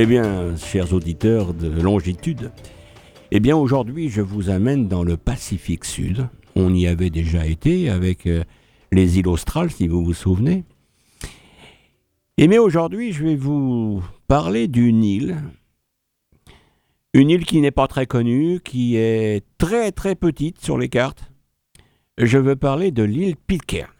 Eh bien, chers auditeurs de longitude, eh bien aujourd'hui je vous amène dans le Pacifique Sud. On y avait déjà été avec euh, les îles australes, si vous vous souvenez. Et mais aujourd'hui je vais vous parler d'une île, une île qui n'est pas très connue, qui est très très petite sur les cartes. Je veux parler de l'île Pitcairn.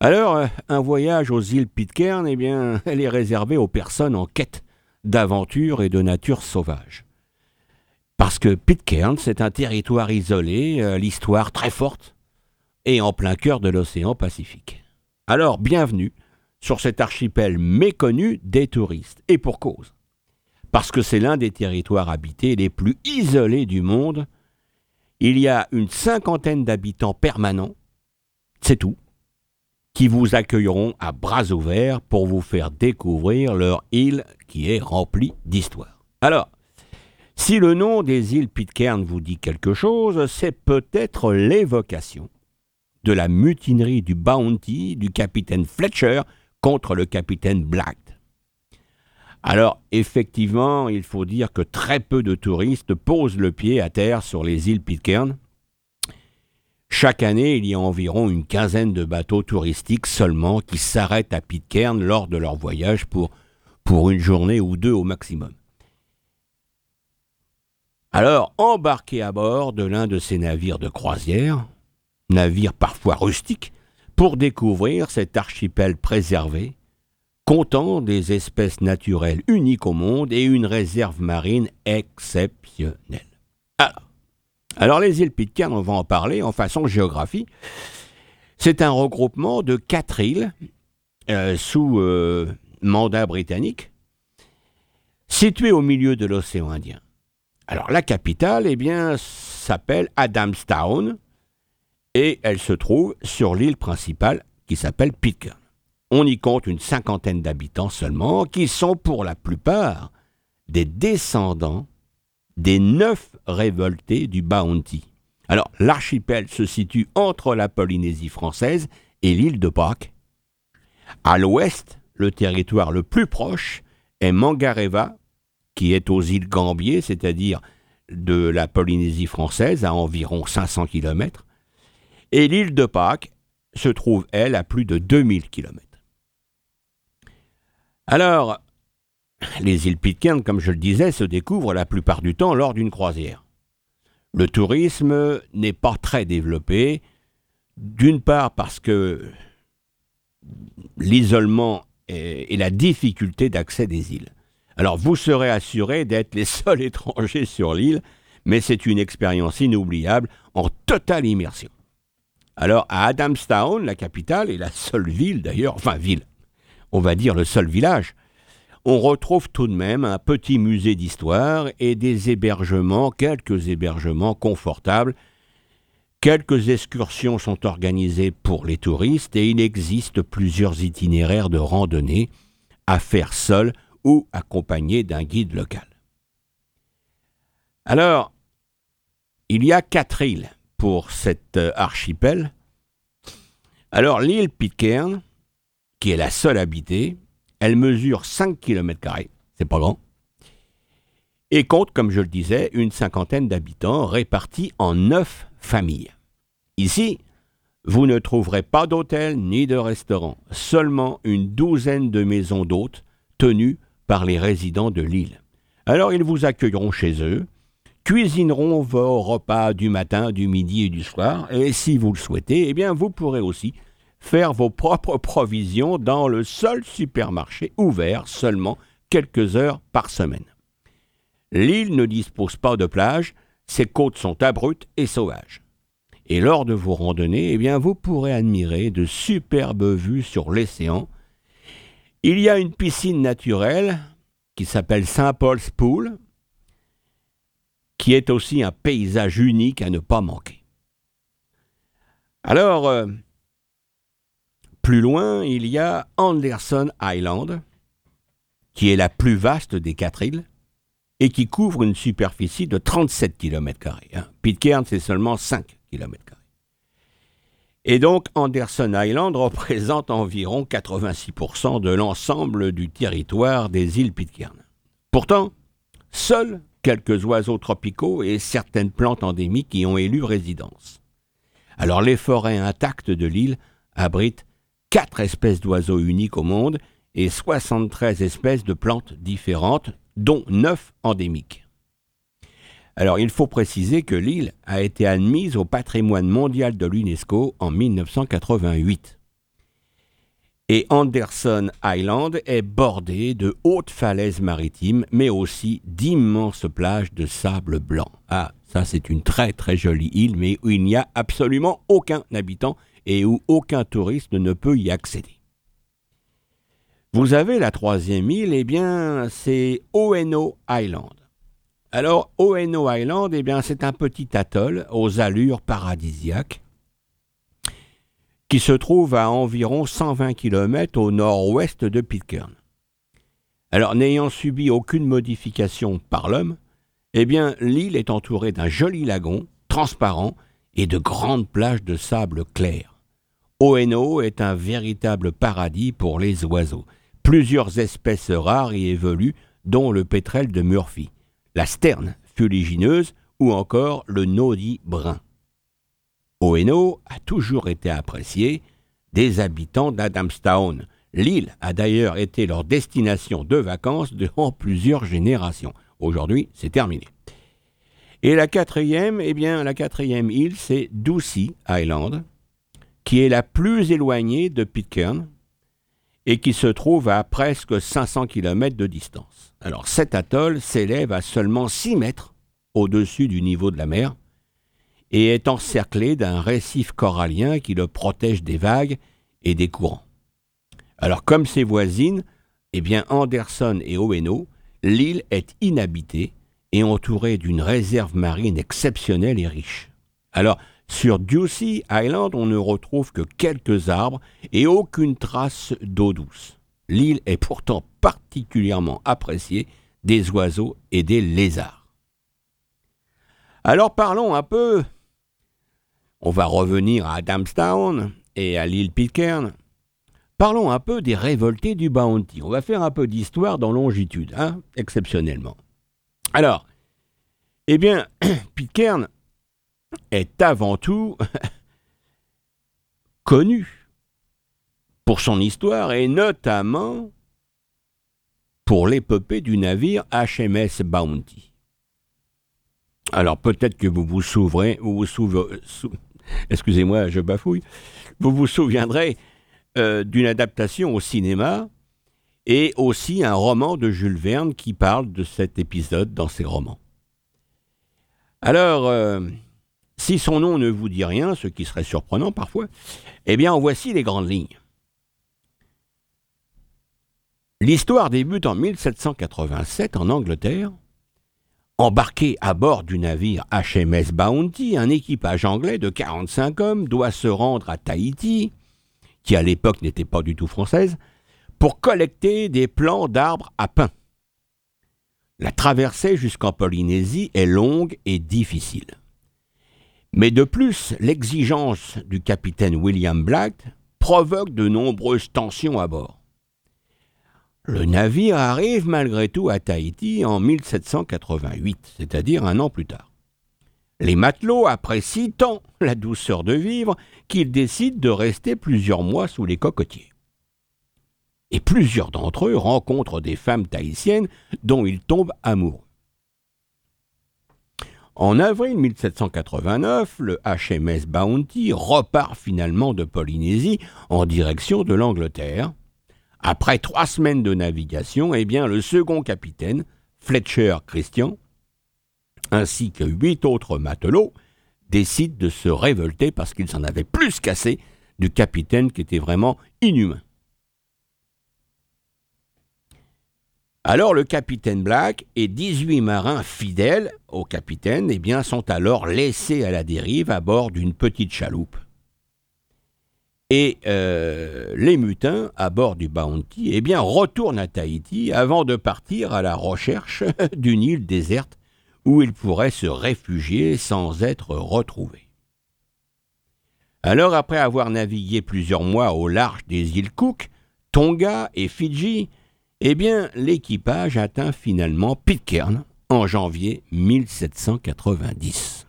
Alors, euh, un voyage aux îles Pitcairn, eh bien, elle est réservée aux personnes en quête d'aventure et de nature sauvage. Parce que Pitcairn, c'est un territoire isolé, euh, l'histoire très forte, et en plein cœur de l'océan Pacifique. Alors, bienvenue sur cet archipel méconnu des touristes, et pour cause. Parce que c'est l'un des territoires habités les plus isolés du monde. Il y a une cinquantaine d'habitants permanents, c'est tout qui vous accueilleront à bras ouverts pour vous faire découvrir leur île qui est remplie d'histoire. Alors, si le nom des îles Pitcairn vous dit quelque chose, c'est peut-être l'évocation de la mutinerie du Bounty du capitaine Fletcher contre le capitaine Black. Alors, effectivement, il faut dire que très peu de touristes posent le pied à terre sur les îles Pitcairn, chaque année, il y a environ une quinzaine de bateaux touristiques seulement qui s'arrêtent à Pitcairn lors de leur voyage pour, une journée ou deux au maximum. Alors, embarquez à bord de l'un de ces navires de croisière, navires parfois rustiques, pour découvrir cet archipel préservé, comptant des espèces naturelles uniques au monde et une réserve marine exceptionnelle. Alors les îles Pitcairn, on va en parler en façon géographie. C'est un regroupement de quatre îles euh, sous euh, mandat britannique, situées au milieu de l'océan Indien. Alors la capitale, eh bien, s'appelle Adamstown et elle se trouve sur l'île principale qui s'appelle Pitcairn. On y compte une cinquantaine d'habitants seulement qui sont pour la plupart des descendants des neuf révoltés du Bounty. Alors, l'archipel se situe entre la Polynésie française et l'île de Pâques. À l'ouest, le territoire le plus proche est Mangareva, qui est aux îles Gambier, c'est-à-dire de la Polynésie française, à environ 500 km. Et l'île de Pâques se trouve, elle, à plus de 2000 km. Alors, les îles Pitcairn, comme je le disais, se découvrent la plupart du temps lors d'une croisière. Le tourisme n'est pas très développé, d'une part parce que l'isolement et la difficulté d'accès des îles. Alors vous serez assuré d'être les seuls étrangers sur l'île, mais c'est une expérience inoubliable en totale immersion. Alors à Adamstown, la capitale, et la seule ville d'ailleurs, enfin ville, on va dire le seul village, on retrouve tout de même un petit musée d'histoire et des hébergements, quelques hébergements confortables. Quelques excursions sont organisées pour les touristes et il existe plusieurs itinéraires de randonnée à faire seul ou accompagné d'un guide local. Alors, il y a quatre îles pour cet euh, archipel. Alors l'île Pitcairn, qui est la seule habitée, elle mesure 5 km, c'est pas grand, et compte, comme je le disais, une cinquantaine d'habitants répartis en neuf familles. Ici, vous ne trouverez pas d'hôtel ni de restaurant, seulement une douzaine de maisons d'hôtes tenues par les résidents de l'île. Alors ils vous accueilleront chez eux, cuisineront vos repas du matin, du midi et du soir, et si vous le souhaitez, eh bien vous pourrez aussi faire vos propres provisions dans le seul supermarché ouvert seulement quelques heures par semaine. L'île ne dispose pas de plage, ses côtes sont abruptes et sauvages. Et lors de vos randonnées, eh bien, vous pourrez admirer de superbes vues sur l'océan. Il y a une piscine naturelle qui s'appelle Saint Paul's Pool, qui est aussi un paysage unique à ne pas manquer. Alors, euh, plus loin, il y a Anderson Island, qui est la plus vaste des quatre îles et qui couvre une superficie de 37 km. Hein. Pitcairn, c'est seulement 5 km. Et donc Anderson Island représente environ 86% de l'ensemble du territoire des îles Pitcairn. Pourtant, seuls quelques oiseaux tropicaux et certaines plantes endémiques y ont élu résidence. Alors les forêts intactes de l'île abritent quatre espèces d'oiseaux uniques au monde et 73 espèces de plantes différentes, dont 9 endémiques. Alors il faut préciser que l'île a été admise au patrimoine mondial de l'UNESCO en 1988. Et Anderson Island est bordé de hautes falaises maritimes, mais aussi d'immenses plages de sable blanc. Ah, ça c'est une très très jolie île, mais où il n'y a absolument aucun habitant et où aucun touriste ne peut y accéder. Vous avez la troisième île, eh bien c'est Oeno Island. Alors, Oeno Island, eh bien, c'est un petit atoll aux allures paradisiaques qui se trouve à environ 120 km au nord-ouest de Pitcairn. Alors, n'ayant subi aucune modification par l'homme, eh bien, l'île est entourée d'un joli lagon transparent et de grandes plages de sable clair. Oeno est un véritable paradis pour les oiseaux. Plusieurs espèces rares y évoluent, dont le pétrel de Murphy la sterne fuligineuse ou encore le nodi brun. Oeno a toujours été apprécié des habitants d'Adamstown. L'île a d'ailleurs été leur destination de vacances durant plusieurs générations. Aujourd'hui, c'est terminé. Et la quatrième, eh bien, la quatrième île, c'est Ducie Island, qui est la plus éloignée de Pitcairn et qui se trouve à presque 500 km de distance. Alors cet atoll s'élève à seulement 6 mètres au-dessus du niveau de la mer et est encerclé d'un récif corallien qui le protège des vagues et des courants. Alors comme ses voisines, eh bien Anderson et Oeno, l'île est inhabitée et entourée d'une réserve marine exceptionnelle et riche. Alors sur Ducie Island, on ne retrouve que quelques arbres et aucune trace d'eau douce. L'île est pourtant particulièrement appréciée des oiseaux et des lézards. Alors parlons un peu, on va revenir à Adamstown et à l'île Pitcairn. Parlons un peu des révoltés du Bounty. On va faire un peu d'histoire dans longitude, hein, exceptionnellement. Alors, eh bien, Pitcairn est avant tout connu pour son histoire et notamment pour l'épopée du navire HMS Bounty. Alors peut-être que vous vous vous excusez-moi, je bafouille, vous vous souviendrez euh, d'une adaptation au cinéma et aussi un roman de Jules Verne qui parle de cet épisode dans ses romans. Alors, euh, si son nom ne vous dit rien, ce qui serait surprenant parfois, eh bien, voici les grandes lignes. L'histoire débute en 1787 en Angleterre. Embarqué à bord du navire HMS Bounty, un équipage anglais de 45 hommes doit se rendre à Tahiti, qui à l'époque n'était pas du tout française, pour collecter des plants d'arbres à pain. La traversée jusqu'en Polynésie est longue et difficile. Mais de plus, l'exigence du capitaine William Black provoque de nombreuses tensions à bord. Le navire arrive malgré tout à Tahiti en 1788, c'est-à-dire un an plus tard. Les matelots apprécient tant la douceur de vivre qu'ils décident de rester plusieurs mois sous les cocotiers. Et plusieurs d'entre eux rencontrent des femmes tahitiennes dont ils tombent amoureux. En avril 1789, le HMS Bounty repart finalement de Polynésie en direction de l'Angleterre, après trois semaines de navigation, eh bien, le second capitaine, Fletcher Christian, ainsi que huit autres matelots, décident de se révolter parce qu'ils s'en avaient plus cassé du capitaine qui était vraiment inhumain. Alors le capitaine Black et 18 marins fidèles au capitaine eh bien, sont alors laissés à la dérive à bord d'une petite chaloupe. Et euh, les mutins à bord du Bounty eh retournent à Tahiti avant de partir à la recherche d'une île déserte où ils pourraient se réfugier sans être retrouvés. Alors, après avoir navigué plusieurs mois au large des îles Cook, Tonga et Fidji, eh bien, l'équipage atteint finalement Pitcairn en janvier 1790.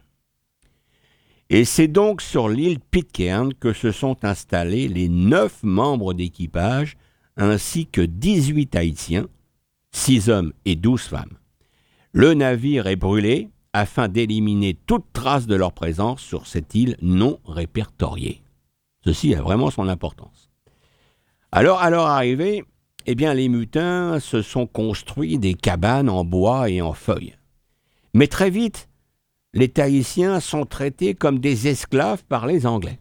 Et c'est donc sur l'île Pitcairn que se sont installés les neuf membres d'équipage ainsi que 18 Haïtiens, six hommes et douze femmes. Le navire est brûlé afin d'éliminer toute trace de leur présence sur cette île non répertoriée. Ceci a vraiment son importance. Alors, à leur arrivée, eh bien, les mutins se sont construits des cabanes en bois et en feuilles. Mais très vite, les Tahitiens sont traités comme des esclaves par les Anglais.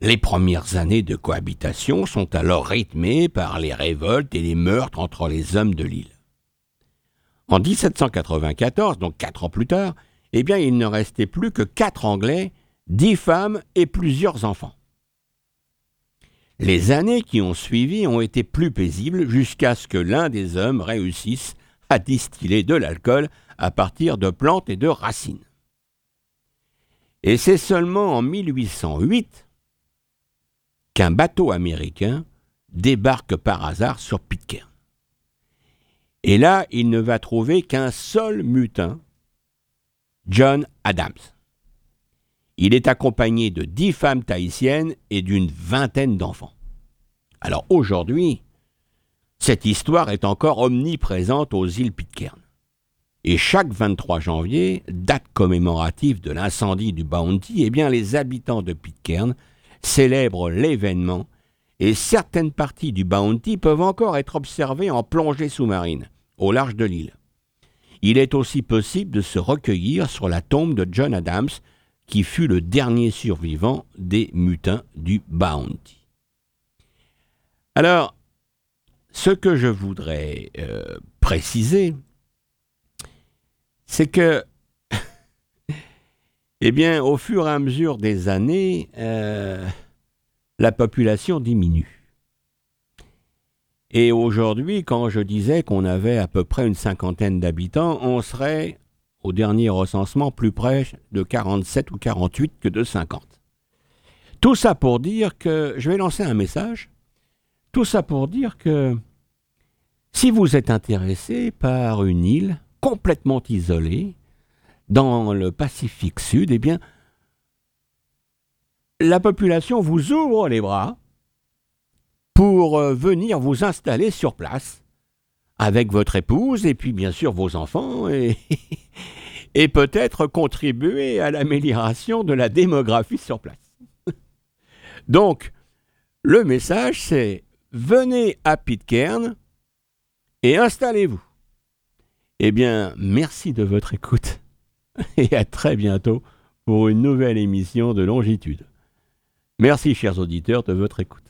Les premières années de cohabitation sont alors rythmées par les révoltes et les meurtres entre les hommes de l'île. En 1794, donc quatre ans plus tard, eh bien, il ne restait plus que quatre Anglais, dix femmes et plusieurs enfants. Les années qui ont suivi ont été plus paisibles jusqu'à ce que l'un des hommes réussisse à distiller de l'alcool à partir de plantes et de racines. Et c'est seulement en 1808 qu'un bateau américain débarque par hasard sur Pitcairn. Et là, il ne va trouver qu'un seul mutin, John Adams. Il est accompagné de dix femmes tahitiennes et d'une vingtaine d'enfants. Alors aujourd'hui, cette histoire est encore omniprésente aux îles Pitcairn. Et chaque 23 janvier, date commémorative de l'incendie du Bounty, eh bien les habitants de Pitcairn célèbrent l'événement et certaines parties du Bounty peuvent encore être observées en plongée sous-marine au large de l'île. Il est aussi possible de se recueillir sur la tombe de John Adams, qui fut le dernier survivant des mutins du Bounty. Alors, ce que je voudrais euh, préciser, c'est que, eh bien, au fur et à mesure des années, euh, la population diminue. Et aujourd'hui, quand je disais qu'on avait à peu près une cinquantaine d'habitants, on serait au dernier recensement plus près de 47 ou 48 que de 50. Tout ça pour dire que je vais lancer un message. Tout ça pour dire que si vous êtes intéressé par une île complètement isolée dans le Pacifique Sud, eh bien, la population vous ouvre les bras pour euh, venir vous installer sur place avec votre épouse et puis bien sûr vos enfants et, et peut-être contribuer à l'amélioration de la démographie sur place. Donc, le message c'est venez à Pitcairn et installez-vous. Eh bien, merci de votre écoute et à très bientôt pour une nouvelle émission de Longitude. Merci chers auditeurs de votre écoute.